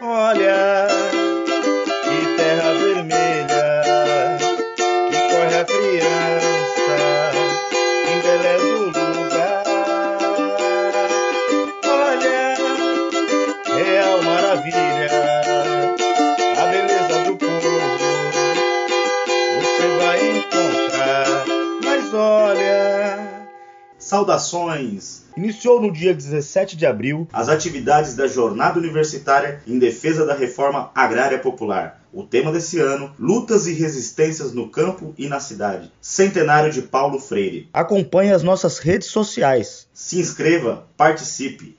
Olha, saudações! Iniciou no dia 17 de abril as atividades da Jornada Universitária em Defesa da Reforma Agrária Popular. O tema desse ano: Lutas e Resistências no Campo e na Cidade. Centenário de Paulo Freire. Acompanhe as nossas redes sociais. Se inscreva, participe.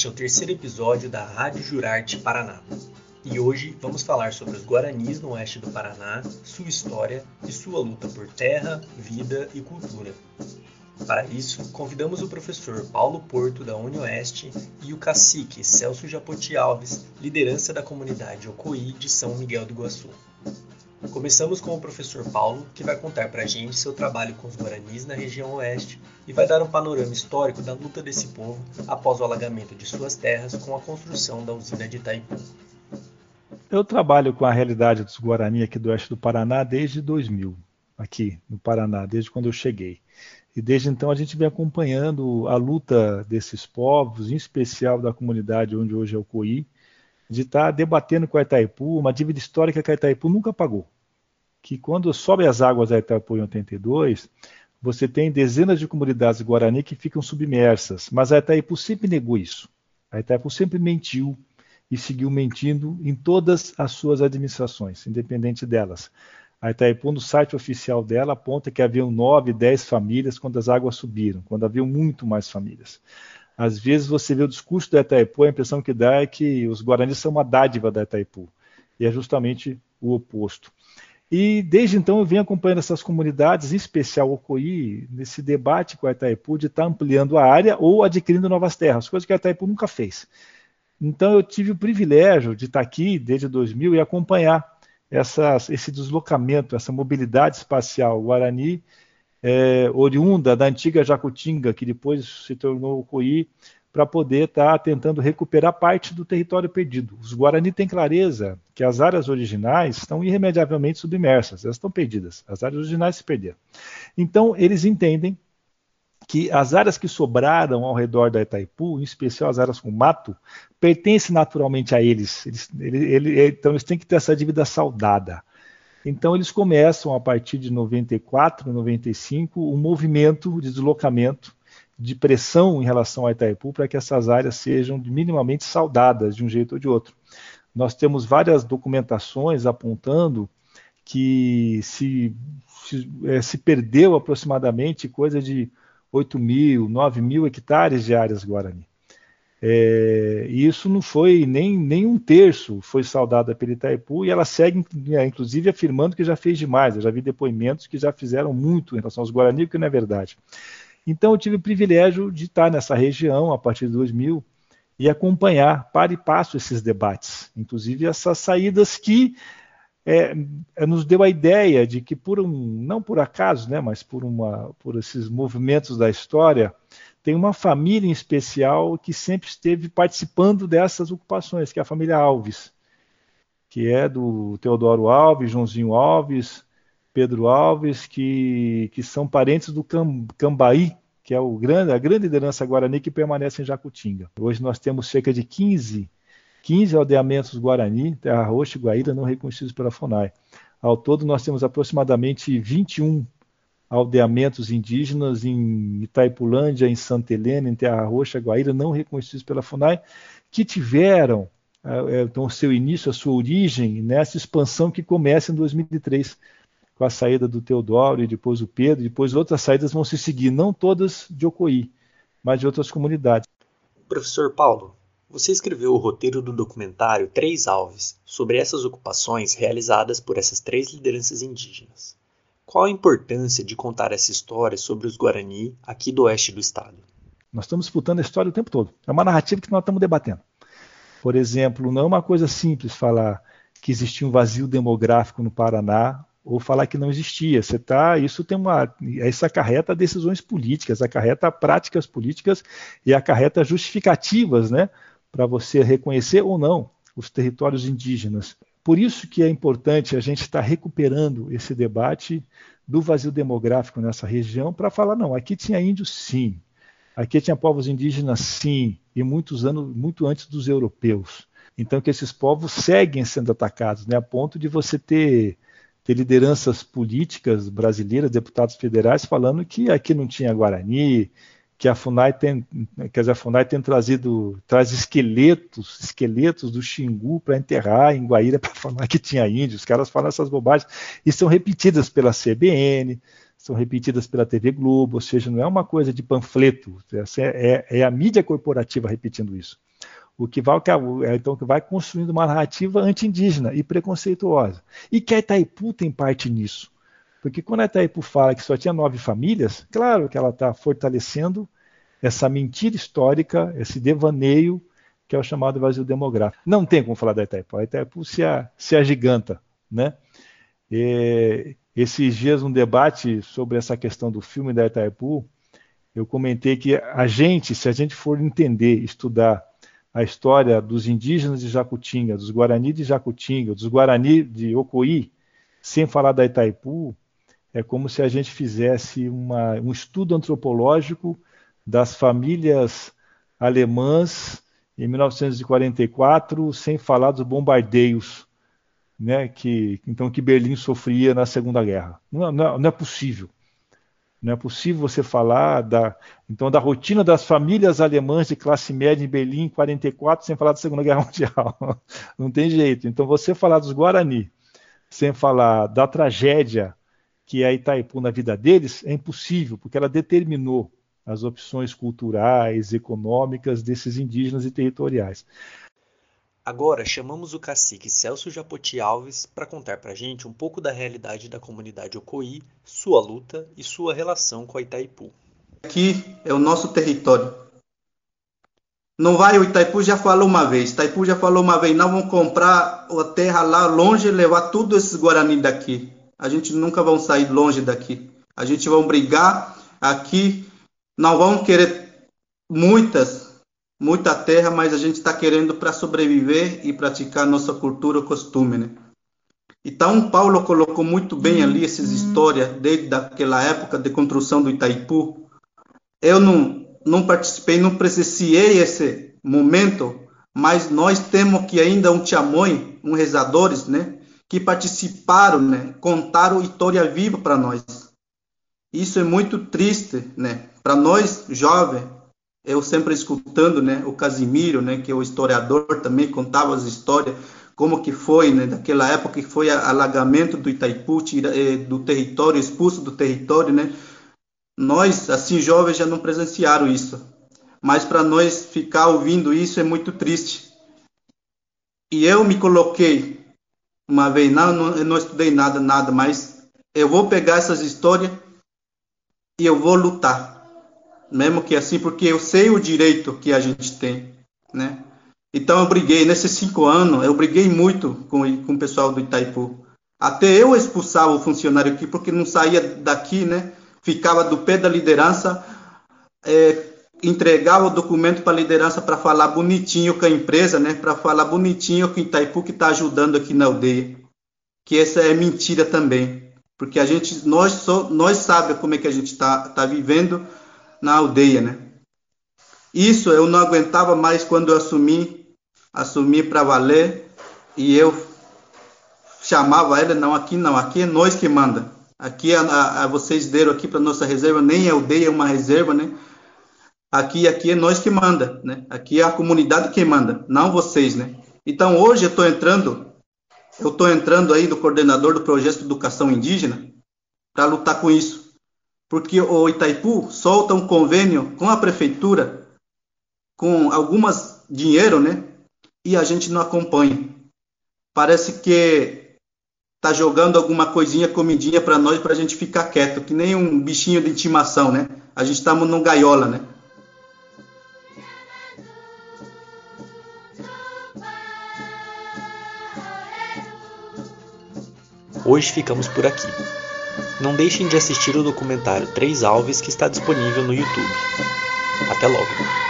Este é o terceiro episódio da Rádio Jurarte Paraná. E hoje vamos falar sobre os Guaranis no oeste do Paraná, sua história e sua luta por terra, vida e cultura. Para isso, convidamos o professor Paulo Porto, da UniOeste, e o cacique Celso Japoti Alves, liderança da comunidade Ocoí de São Miguel do Iguaçu. Começamos com o professor Paulo, que vai contar para a gente seu trabalho com os Guaranis na região oeste e vai dar um panorama histórico da luta desse povo após o alagamento de suas terras com a construção da usina de Itaipu. Eu trabalho com a realidade dos Guarani aqui do oeste do Paraná desde 2000, aqui no Paraná, desde quando eu cheguei. E desde então a gente vem acompanhando a luta desses povos, em especial da comunidade onde hoje é o Coí, de estar tá debatendo com a Itaipu uma dívida histórica que a Itaipu nunca pagou. Que quando sobe as águas da Itaipu em 82, você tem dezenas de comunidades Guarani que ficam submersas, mas a Itaipu sempre negou isso. A Itaipu sempre mentiu e seguiu mentindo em todas as suas administrações, independente delas. A Itaipu, no site oficial dela, aponta que haviam nove, dez famílias quando as águas subiram, quando haviam muito mais famílias. Às vezes você vê o discurso da Itaipu, a impressão que dá é que os guaranis são uma dádiva da Itaipu. E é justamente o oposto. E desde então eu venho acompanhando essas comunidades, em especial o Coí, nesse debate com a Itaipu de estar ampliando a área ou adquirindo novas terras, coisa que a Itaipu nunca fez. Então eu tive o privilégio de estar aqui desde 2000 e acompanhar essas, esse deslocamento, essa mobilidade espacial Guarani é, oriunda da antiga Jacutinga, que depois se tornou Coí, para poder estar tá tentando recuperar parte do território perdido. Os Guarani têm clareza que as áreas originais estão irremediavelmente submersas, elas estão perdidas, as áreas originais se perderam. Então, eles entendem que as áreas que sobraram ao redor da Itaipu, em especial as áreas com mato, pertencem naturalmente a eles. eles ele, ele, então, eles têm que ter essa dívida saudada. Então eles começam a partir de 94, 95, um movimento de deslocamento, de pressão em relação a Itaipu para que essas áreas sejam minimamente saudadas de um jeito ou de outro. Nós temos várias documentações apontando que se, se, é, se perdeu aproximadamente coisa de 8 mil, 9 mil hectares de áreas Guarani. É, e isso não foi nem, nem um terço foi saudada pela Itaipu e ela segue, é, inclusive, afirmando que já fez demais. Eu já vi depoimentos que já fizeram muito em relação aos Guarani, que não é verdade. Então eu tive o privilégio de estar nessa região a partir de 2000 e acompanhar para e passo esses debates, inclusive essas saídas que é, nos deu a ideia de que por um, não por acaso, né, mas por, uma, por esses movimentos da história, tem uma família em especial que sempre esteve participando dessas ocupações, que é a família Alves, que é do Teodoro Alves, Joãozinho Alves, Pedro Alves, que, que são parentes do Cambaí, que é grande, a grande liderança guarani que permanece em Jacutinga. Hoje nós temos cerca de 15, 15 aldeamentos guarani, Terra Roxa e Guaíra, não reconhecidos pela FUNAI. Ao todo, nós temos aproximadamente 21 aldeamentos indígenas em Itaipulândia, em Santa Helena, em Terra Roxa, Guaíra, não reconhecidos pela FUNAI, que tiveram é, então, seu início, a sua origem nessa expansão que começa em 2003, com a saída do Teodoro e depois o Pedro, depois outras saídas vão se seguir, não todas de Ocoí, mas de outras comunidades. Professor Paulo, você escreveu o roteiro do documentário Três Alves sobre essas ocupações realizadas por essas três lideranças indígenas. Qual a importância de contar essa história sobre os Guarani aqui do oeste do estado? Nós estamos disputando a história o tempo todo. É uma narrativa que nós estamos debatendo. Por exemplo, não é uma coisa simples falar que existia um vazio demográfico no Paraná ou falar que não existia. Você tá, isso tem uma, isso acarreta decisões políticas, acarreta práticas políticas e acarreta justificativas, né, para você reconhecer ou não os territórios indígenas. Por isso que é importante a gente estar recuperando esse debate do vazio demográfico nessa região para falar não, aqui tinha índios sim, aqui tinha povos indígenas sim, e muitos anos muito antes dos europeus. Então que esses povos seguem sendo atacados, né, a ponto de você ter ter lideranças políticas brasileiras, deputados federais, falando que aqui não tinha Guarani, que a FUNAI tem, quer dizer, a FUNAI tem trazido, traz esqueletos, esqueletos do Xingu para enterrar em Guaíra para falar que tinha índios. Os caras falam essas bobagens e são repetidas pela CBN, são repetidas pela TV Globo, ou seja, não é uma coisa de panfleto, é, é, é a mídia corporativa repetindo isso o que vai, é, então, que vai construindo uma narrativa anti-indígena e preconceituosa. E que a Itaipu tem parte nisso. Porque quando a Itaipu fala que só tinha nove famílias, claro que ela está fortalecendo essa mentira histórica, esse devaneio, que é o chamado vazio demográfico. Não tem como falar da Itaipu. A Itaipu se, a, se agiganta. Né? E, esses dias, um debate sobre essa questão do filme da Itaipu, eu comentei que a gente, se a gente for entender, estudar a história dos indígenas de Jacutinga, dos Guarani de Jacutinga, dos Guarani de Ocoí, sem falar da Itaipu, é como se a gente fizesse uma, um estudo antropológico das famílias alemãs em 1944, sem falar dos bombardeios, né, que então que Berlim sofria na Segunda Guerra. Não, não, não é possível. Não é possível você falar da, então, da rotina das famílias alemãs de classe média em Berlim em 44 sem falar da Segunda Guerra Mundial. Não tem jeito. Então, você falar dos Guarani sem falar da tragédia que é Itaipu na vida deles é impossível, porque ela determinou as opções culturais, econômicas desses indígenas e territoriais. Agora chamamos o cacique Celso Japoti Alves para contar para a gente um pouco da realidade da comunidade Ocoí, sua luta e sua relação com a Itaipu. Aqui é o nosso território. Não vai, o Itaipu já falou uma vez, Itaipu já falou uma vez, não vão comprar a terra lá longe e levar tudo esses Guarani daqui. A gente nunca vão sair longe daqui. A gente vão brigar aqui, não vão querer muitas muita terra, mas a gente está querendo para sobreviver e praticar nossa cultura e costume, né? Então, Paulo colocou muito bem ali essas uhum. histórias desde aquela época de construção do Itaipu. Eu não, não participei, não presenciei esse momento, mas nós temos que ainda um tiamoi, um rezadores, né? Que participaram, né? Contaram história viva para nós. Isso é muito triste, né? Para nós, jovens, eu sempre escutando, né, o Casimiro, né, que é o historiador também contava as histórias como que foi, né, daquela época que foi alagamento do Itaipu, eh, do território expulso do território, né? Nós, assim jovens, já não presenciaram isso, mas para nós ficar ouvindo isso é muito triste. E eu me coloquei uma vez, não, não, eu não estudei nada, nada, mas eu vou pegar essas histórias e eu vou lutar mesmo que assim, porque eu sei o direito que a gente tem, né? Então eu briguei, nesses cinco anos, eu briguei muito com, com o pessoal do Itaipu. Até eu expulsava o funcionário aqui, porque não saía daqui, né? Ficava do pé da liderança, é, entregava o documento para a liderança para falar bonitinho com a empresa, né? Para falar bonitinho com Itaipu que está ajudando aqui na aldeia. Que essa é mentira também, porque a gente, nós, só, nós sabe como é que a gente está tá vivendo na aldeia, né? Isso eu não aguentava mais quando eu assumi, assumi para valer e eu chamava ele, não, aqui não, aqui é nós que manda. Aqui a, a, a vocês deram aqui para nossa reserva, nem aldeia, é uma reserva, né? Aqui, aqui é nós que manda, né? Aqui é a comunidade que manda, não vocês, né? Então hoje eu estou entrando, eu estou entrando aí do coordenador do projeto de educação indígena para lutar com isso, porque o Itaipu solta um convênio com a prefeitura, com algumas dinheiro, né? E a gente não acompanha. Parece que tá jogando alguma coisinha, comidinha para nós, para a gente ficar quieto, que nem um bichinho de intimação, né? A gente estamos num gaiola, né? Hoje ficamos por aqui. Não deixem de assistir o documentário Três Alves que está disponível no YouTube. Até logo!